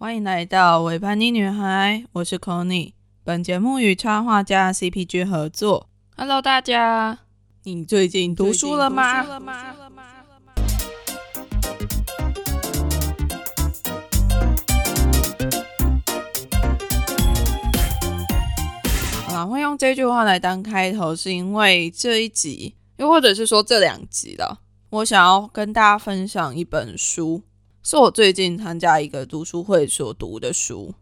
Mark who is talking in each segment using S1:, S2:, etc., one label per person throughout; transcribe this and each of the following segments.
S1: 欢迎来到尾盘妮女孩，我是 Conny。本节目与插画家 CPG 合作。Hello，大家，你最近读书了吗？啊，会用这句话来当开头，是因为这一集，又或者是说这两集了，我想要跟大家分享一本书。是我最近参加一个读书会所读的书，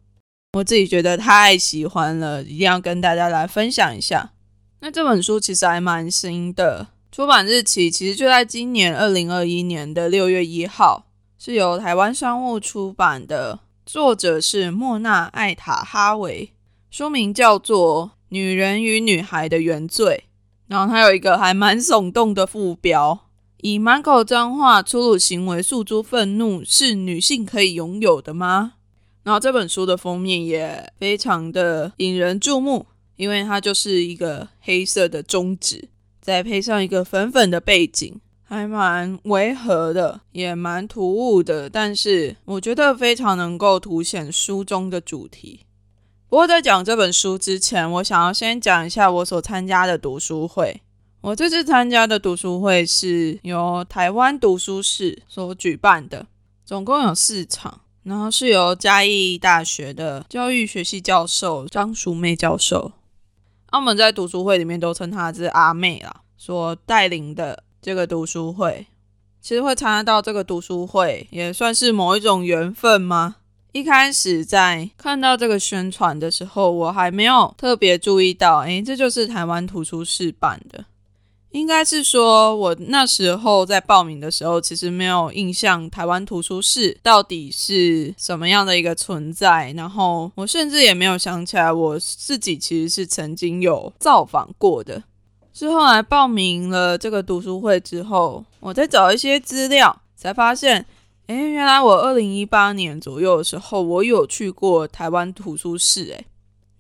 S1: 我自己觉得太喜欢了，一定要跟大家来分享一下。那这本书其实还蛮新的，出版日期其实就在今年二零二一年的六月一号，是由台湾商务出版的，作者是莫娜艾塔哈维，书名叫做《女人与女孩的原罪》，然后它有一个还蛮耸动的副标。以满口脏话、粗鲁行为诉诸愤怒，是女性可以拥有的吗？然后这本书的封面也非常的引人注目，因为它就是一个黑色的中指，再配上一个粉粉的背景，还蛮违和的，也蛮突兀的。但是我觉得非常能够凸显书中的主题。不过在讲这本书之前，我想要先讲一下我所参加的读书会。我这次参加的读书会是由台湾读书室所举办的，总共有四场，然后是由嘉义大学的教育学系教授张淑妹教授，我们在读书会里面都称她是阿妹啦，所带领的这个读书会，其实会参加到这个读书会，也算是某一种缘分吗？一开始在看到这个宣传的时候，我还没有特别注意到，诶，这就是台湾图书室办的。应该是说，我那时候在报名的时候，其实没有印象台湾图书室到底是什么样的一个存在。然后我甚至也没有想起来，我自己其实是曾经有造访过的。是后来报名了这个读书会之后，我在找一些资料，才发现，哎，原来我二零一八年左右的时候，我有去过台湾图书室。哎，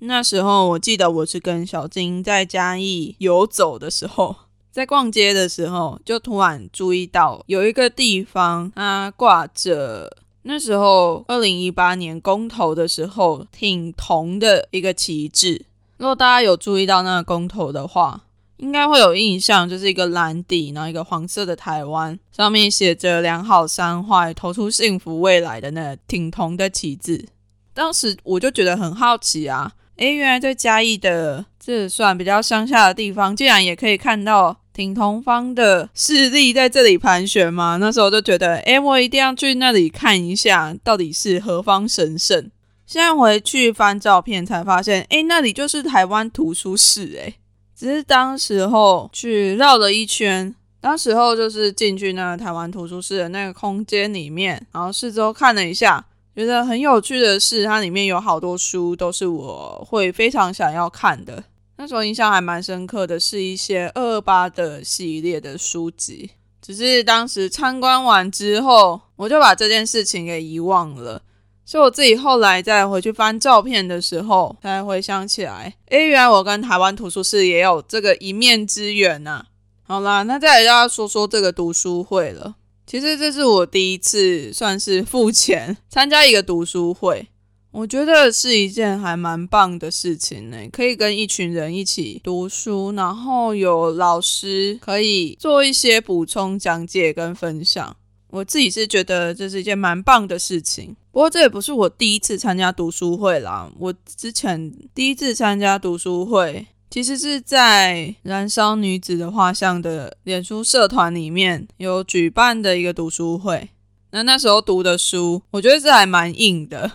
S1: 那时候我记得我是跟小金在嘉义游走的时候。在逛街的时候，就突然注意到有一个地方，它挂着那时候二零一八年公投的时候挺同的一个旗帜。如果大家有注意到那个公投的话，应该会有印象，就是一个蓝底，然后一个黄色的台湾，上面写着“良好三坏，投出幸福未来”的那个挺同的旗帜。当时我就觉得很好奇啊，诶，原来在嘉义的这算比较乡下的地方，竟然也可以看到。挺同方的势力在这里盘旋吗？那时候就觉得，哎，我一定要去那里看一下，到底是何方神圣。现在回去翻照片才发现，哎，那里就是台湾图书室，哎，只是当时候去绕了一圈，当时候就是进去那个台湾图书室的那个空间里面，然后四周看了一下，觉得很有趣的是，它里面有好多书都是我会非常想要看的。那时候印象还蛮深刻的，是一些二二八的系列的书籍。只是当时参观完之后，我就把这件事情给遗忘了。所以我自己后来再回去翻照片的时候，才回想起来，诶，原来我跟台湾图书室也有这个一面之缘呐。好啦，那再来大家说说这个读书会了。其实这是我第一次算是付钱参加一个读书会。我觉得是一件还蛮棒的事情呢，可以跟一群人一起读书，然后有老师可以做一些补充讲解跟分享。我自己是觉得这是一件蛮棒的事情。不过这也不是我第一次参加读书会啦，我之前第一次参加读书会，其实是在燃烧女子的画像的脸书社团里面有举办的一个读书会。那那时候读的书，我觉得这还蛮硬的。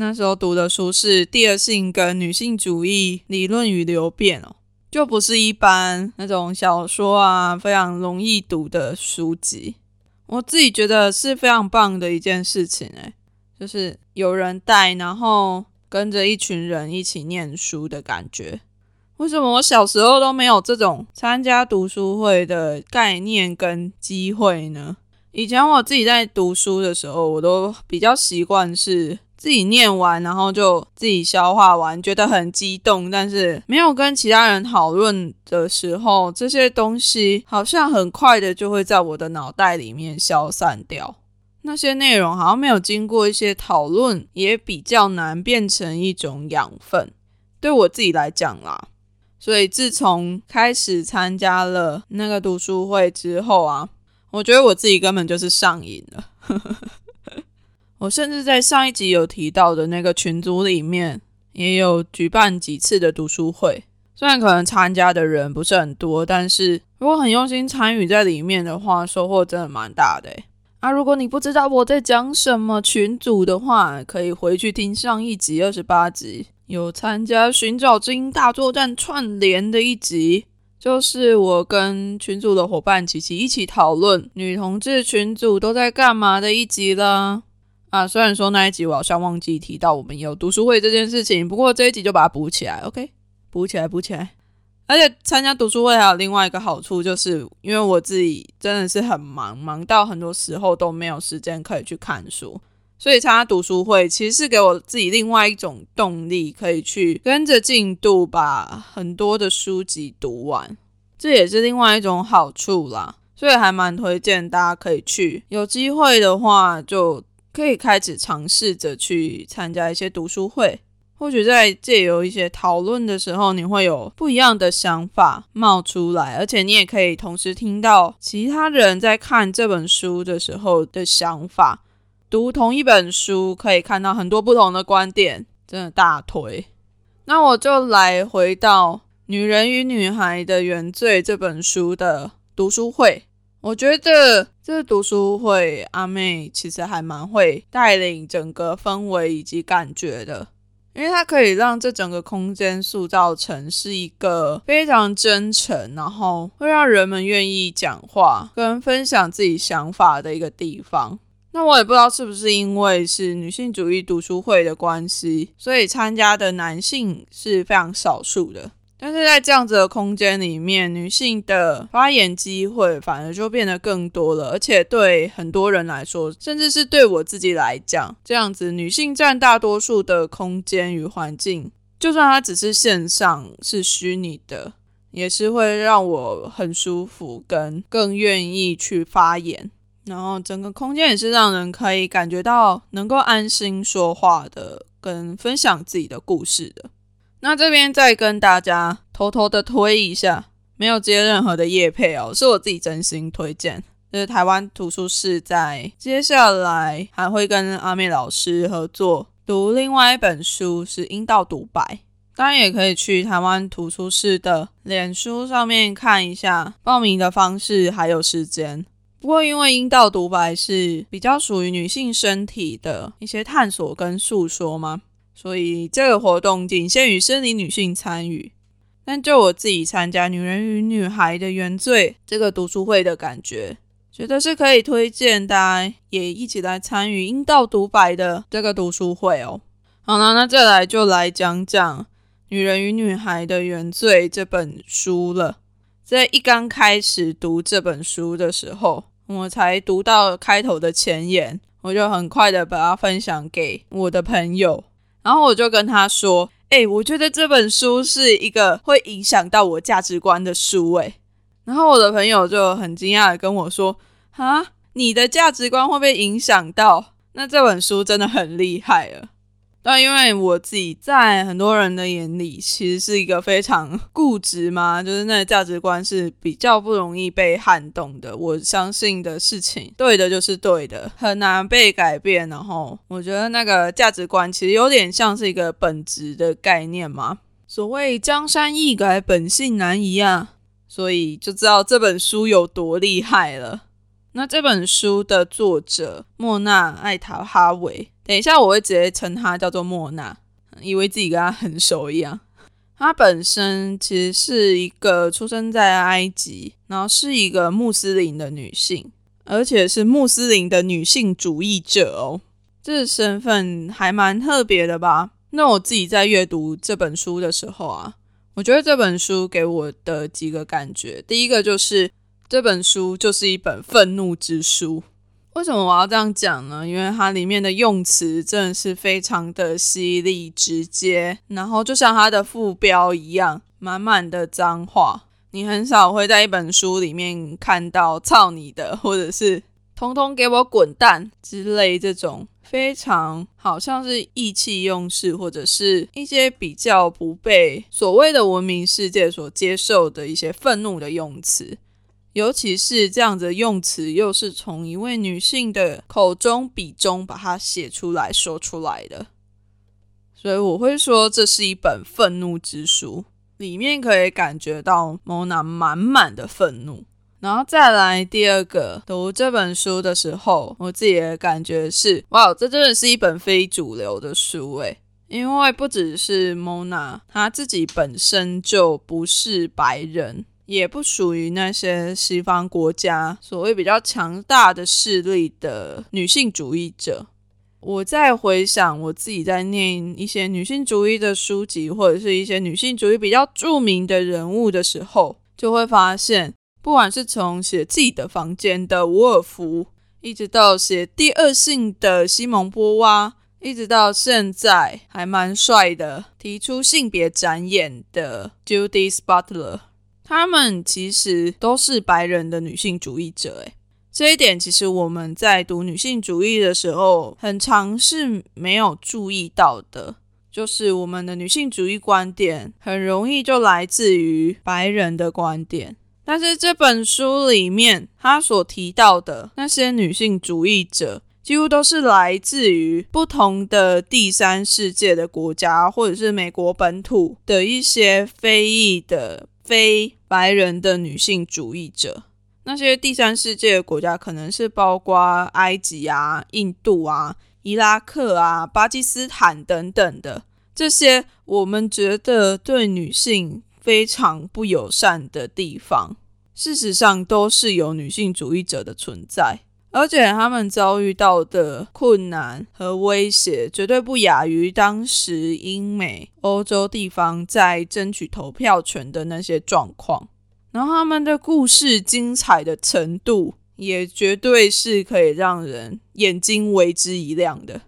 S1: 那时候读的书是《第二性跟女性主义理论与流变》哦，就不是一般那种小说啊，非常容易读的书籍。我自己觉得是非常棒的一件事情，诶，就是有人带，然后跟着一群人一起念书的感觉。为什么我小时候都没有这种参加读书会的概念跟机会呢？以前我自己在读书的时候，我都比较习惯是。自己念完，然后就自己消化完，觉得很激动，但是没有跟其他人讨论的时候，这些东西好像很快的就会在我的脑袋里面消散掉。那些内容好像没有经过一些讨论，也比较难变成一种养分。对我自己来讲啦，所以自从开始参加了那个读书会之后啊，我觉得我自己根本就是上瘾了。我甚至在上一集有提到的那个群组里面，也有举办几次的读书会。虽然可能参加的人不是很多，但是如果很用心参与在里面的话，收获真的蛮大的。啊，如果你不知道我在讲什么群组的话，可以回去听上一集二十八集，有参加寻找知音大作战串联的一集，就是我跟群组的伙伴琪琪一起讨论女同志群组都在干嘛的一集啦。啊，虽然说那一集我好像忘记提到我们有读书会这件事情，不过这一集就把它补起来，OK，补起来，补起来。而且参加读书会还有另外一个好处，就是因为我自己真的是很忙，忙到很多时候都没有时间可以去看书，所以参加读书会其实是给我自己另外一种动力，可以去跟着进度把很多的书籍读完，这也是另外一种好处啦。所以还蛮推荐大家可以去，有机会的话就。可以开始尝试着去参加一些读书会，或许在借由一些讨论的时候，你会有不一样的想法冒出来，而且你也可以同时听到其他人在看这本书的时候的想法。读同一本书可以看到很多不同的观点，真的大推。那我就来回到《女人与女孩的原罪》这本书的读书会。我觉得这读书会阿妹其实还蛮会带领整个氛围以及感觉的，因为它可以让这整个空间塑造成是一个非常真诚，然后会让人们愿意讲话跟分享自己想法的一个地方。那我也不知道是不是因为是女性主义读书会的关系，所以参加的男性是非常少数的。但是在这样子的空间里面，女性的发言机会反而就变得更多了，而且对很多人来说，甚至是对我自己来讲，这样子女性占大多数的空间与环境，就算它只是线上是虚拟的，也是会让我很舒服，跟更愿意去发言，然后整个空间也是让人可以感觉到能够安心说话的，跟分享自己的故事的。那这边再跟大家偷偷的推一下，没有接任何的业配哦，是我自己真心推荐。就是台湾图书室在接下来还会跟阿妹老师合作读另外一本书，是《阴道独白》。当然也可以去台湾图书室的脸书上面看一下报名的方式还有时间。不过因为《阴道独白》是比较属于女性身体的一些探索跟诉说嘛。所以这个活动仅限于生理女性参与，但就我自己参加《女人与女孩的原罪》这个读书会的感觉，觉得是可以推荐大家也一起来参与阴道独白的这个读书会哦。好了，那再来就来讲讲《女人与女孩的原罪》这本书了。在一刚开始读这本书的时候，我才读到开头的前言，我就很快的把它分享给我的朋友。然后我就跟他说：“哎，我觉得这本书是一个会影响到我价值观的书。”哎，然后我的朋友就很惊讶的跟我说：“啊，你的价值观会被影响到？那这本书真的很厉害了。”但因为我自己在很多人的眼里，其实是一个非常固执嘛，就是那个价值观是比较不容易被撼动的。我相信的事情，对的就是对的，很难被改变。然后我觉得那个价值观其实有点像是一个本质的概念嘛，所谓江山易改，本性难移啊。所以就知道这本书有多厉害了。那这本书的作者莫娜·艾塔哈维。等一下，我会直接称她叫做莫娜，以为自己跟她很熟一样。她本身其实是一个出生在埃及，然后是一个穆斯林的女性，而且是穆斯林的女性主义者哦。这身份还蛮特别的吧？那我自己在阅读这本书的时候啊，我觉得这本书给我的几个感觉，第一个就是这本书就是一本愤怒之书。为什么我要这样讲呢？因为它里面的用词真的是非常的犀利直接，然后就像它的副标一样，满满的脏话。你很少会在一本书里面看到“操你的”或者是“通通给我滚蛋之类这种非常好像是意气用事，或者是一些比较不被所谓的文明世界所接受的一些愤怒的用词。尤其是这样的用词，又是从一位女性的口中笔中把它写出来说出来的，所以我会说这是一本愤怒之书，里面可以感觉到蒙娜满满的愤怒。然后再来第二个读这本书的时候，我自己的感觉是，哇，这真的是一本非主流的书诶，因为不只是蒙娜，她自己本身就不是白人。也不属于那些西方国家所谓比较强大的势力的女性主义者。我在回想我自己在念一些女性主义的书籍，或者是一些女性主义比较著名的人物的时候，就会发现，不管是从写自己的房间的伍尔夫，一直到写第二性的西蒙波娃，一直到现在还蛮帅的提出性别展演的 Judith Butler。他们其实都是白人的女性主义者，诶，这一点其实我们在读女性主义的时候，很常是没有注意到的。就是我们的女性主义观点很容易就来自于白人的观点，但是这本书里面他所提到的那些女性主义者，几乎都是来自于不同的第三世界的国家，或者是美国本土的一些非裔的。非白人的女性主义者，那些第三世界的国家可能是包括埃及啊、印度啊、伊拉克啊、巴基斯坦等等的这些，我们觉得对女性非常不友善的地方，事实上都是有女性主义者的存在。而且他们遭遇到的困难和威胁，绝对不亚于当时英美欧洲地方在争取投票权的那些状况。然后他们的故事精彩的程度，也绝对是可以让人眼睛为之一亮的。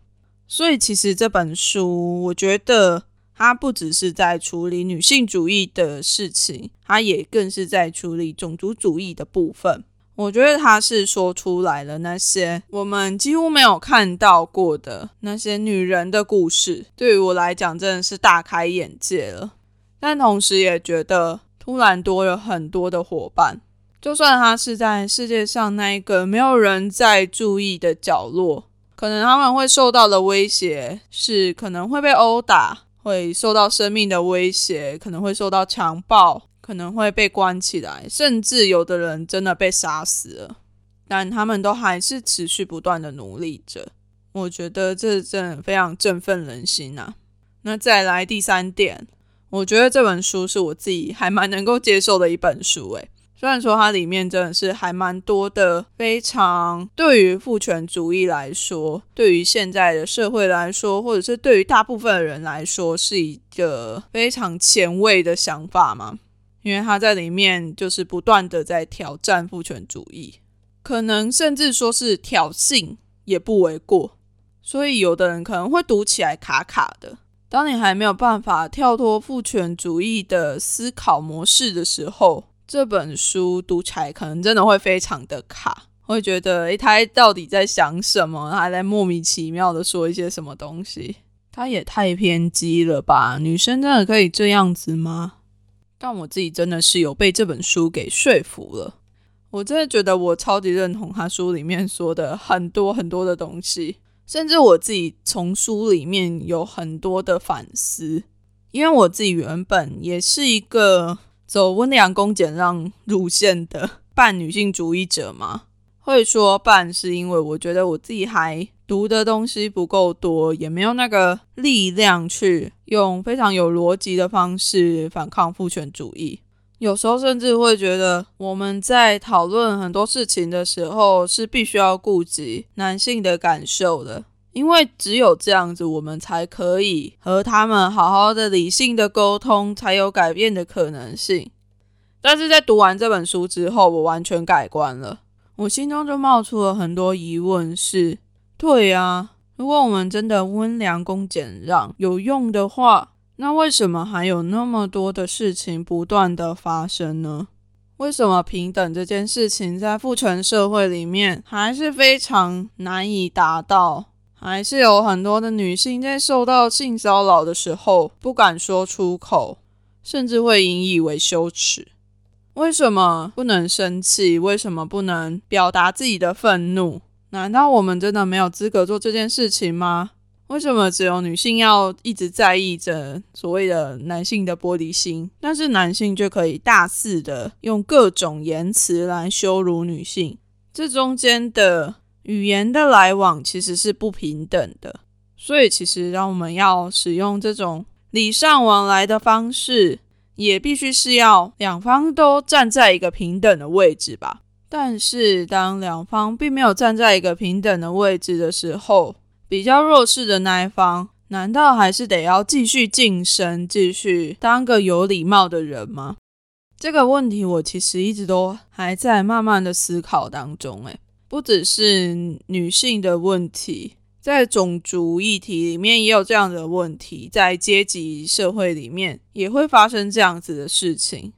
S1: 所以，其实这本书，我觉得它不只是在处理女性主义的事情，它也更是在处理种族主义的部分。我觉得他是说出来了那些我们几乎没有看到过的那些女人的故事，对于我来讲真的是大开眼界了。但同时也觉得突然多了很多的伙伴，就算他是在世界上那一个没有人在注意的角落，可能他们会受到的威胁是可能会被殴打，会受到生命的威胁，可能会受到强暴。可能会被关起来，甚至有的人真的被杀死了，但他们都还是持续不断的努力着。我觉得这真的非常振奋人心呐。那再来第三点，我觉得这本书是我自己还蛮能够接受的一本书。诶，虽然说它里面真的是还蛮多的，非常对于父权主义来说，对于现在的社会来说，或者是对于大部分的人来说，是一个非常前卫的想法嘛。因为他在里面就是不断的在挑战父权主义，可能甚至说是挑衅也不为过，所以有的人可能会读起来卡卡的。当你还没有办法跳脱父权主义的思考模式的时候，这本书读起来可能真的会非常的卡，会觉得诶，他到底在想什么？还在莫名其妙的说一些什么东西？他也太偏激了吧？女生真的可以这样子吗？但我自己真的是有被这本书给说服了，我真的觉得我超级认同他书里面说的很多很多的东西，甚至我自己从书里面有很多的反思，因为我自己原本也是一个走温良恭俭让路线的半女性主义者嘛，会说半是因为我觉得我自己还。读的东西不够多，也没有那个力量去用非常有逻辑的方式反抗父权主义。有时候甚至会觉得，我们在讨论很多事情的时候，是必须要顾及男性的感受的，因为只有这样子，我们才可以和他们好好的理性的沟通，才有改变的可能性。但是在读完这本书之后，我完全改观了，我心中就冒出了很多疑问，是。对呀，如果我们真的温良恭俭让有用的话，那为什么还有那么多的事情不断的发生呢？为什么平等这件事情在父权社会里面还是非常难以达到？还是有很多的女性在受到性骚扰的时候不敢说出口，甚至会引以为羞耻。为什么不能生气？为什么不能表达自己的愤怒？难道我们真的没有资格做这件事情吗？为什么只有女性要一直在意着所谓的男性的玻璃心，但是男性就可以大肆的用各种言辞来羞辱女性？这中间的语言的来往其实是不平等的，所以其实让我们要使用这种礼尚往来的方式，也必须是要两方都站在一个平等的位置吧。但是当两方并没有站在一个平等的位置的时候，比较弱势的那一方，难道还是得要继续晋升，继续当个有礼貌的人吗？这个问题我其实一直都还在慢慢的思考当中。诶，不只是女性的问题，在种族议题里面也有这样的问题，在阶级社会里面也会发生这样子的事情。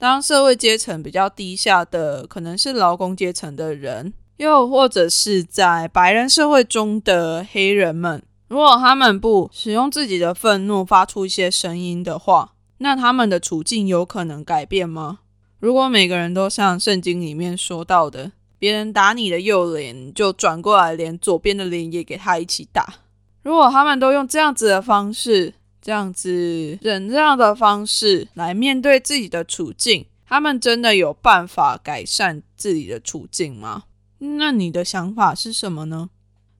S1: 当社会阶层比较低下的，可能是劳工阶层的人。又或者是在白人社会中的黑人们，如果他们不使用自己的愤怒发出一些声音的话，那他们的处境有可能改变吗？如果每个人都像圣经里面说到的，别人打你的右脸，就转过来连左边的脸也给他一起打。如果他们都用这样子的方式，这样子忍让的方式来面对自己的处境，他们真的有办法改善自己的处境吗？那你的想法是什么呢？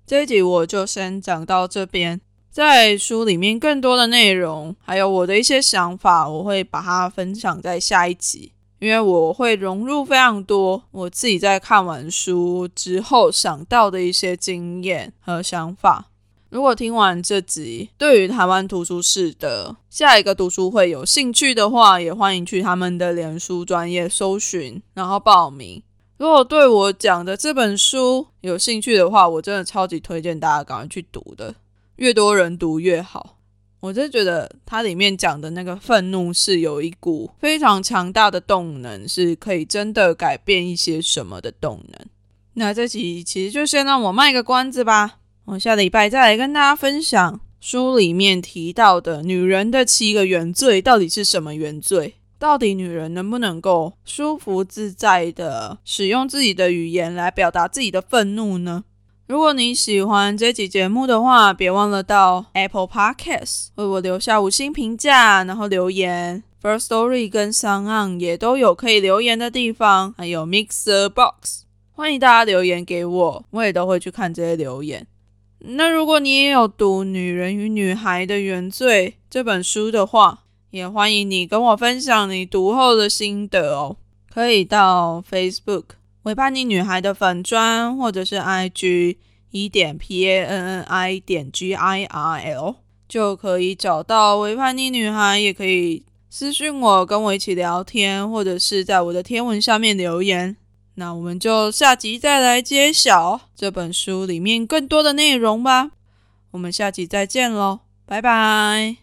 S1: 这一集我就先讲到这边，在书里面更多的内容，还有我的一些想法，我会把它分享在下一集，因为我会融入非常多我自己在看完书之后想到的一些经验和想法。如果听完这集，对于台湾图书室的下一个读书会有兴趣的话，也欢迎去他们的脸书专业搜寻，然后报名。如果对我讲的这本书有兴趣的话，我真的超级推荐大家赶快去读的，越多人读越好。我真觉得它里面讲的那个愤怒是有一股非常强大的动能，是可以真的改变一些什么的动能。那这集其实就先让我卖个关子吧，我下礼拜再来跟大家分享书里面提到的女人的七个原罪到底是什么原罪。到底女人能不能够舒服自在的使用自己的语言来表达自己的愤怒呢？如果你喜欢这期节目的话，别忘了到 Apple Podcast 为我留下五星评价，然后留言。First Story 跟 s o n g o n 也都有可以留言的地方，还有 Mixer Box，欢迎大家留言给我，我也都会去看这些留言。那如果你也有读《女人与女孩的原罪》这本书的话，也欢迎你跟我分享你读后的心得哦，可以到 Facebook 维叛逆女孩的粉砖，或者是 IG 一点 P A N N I 点 G I R L 就可以找到维叛逆女孩，也可以私信我跟我一起聊天，或者是在我的天文下面留言。那我们就下集再来揭晓这本书里面更多的内容吧。我们下集再见喽，拜拜。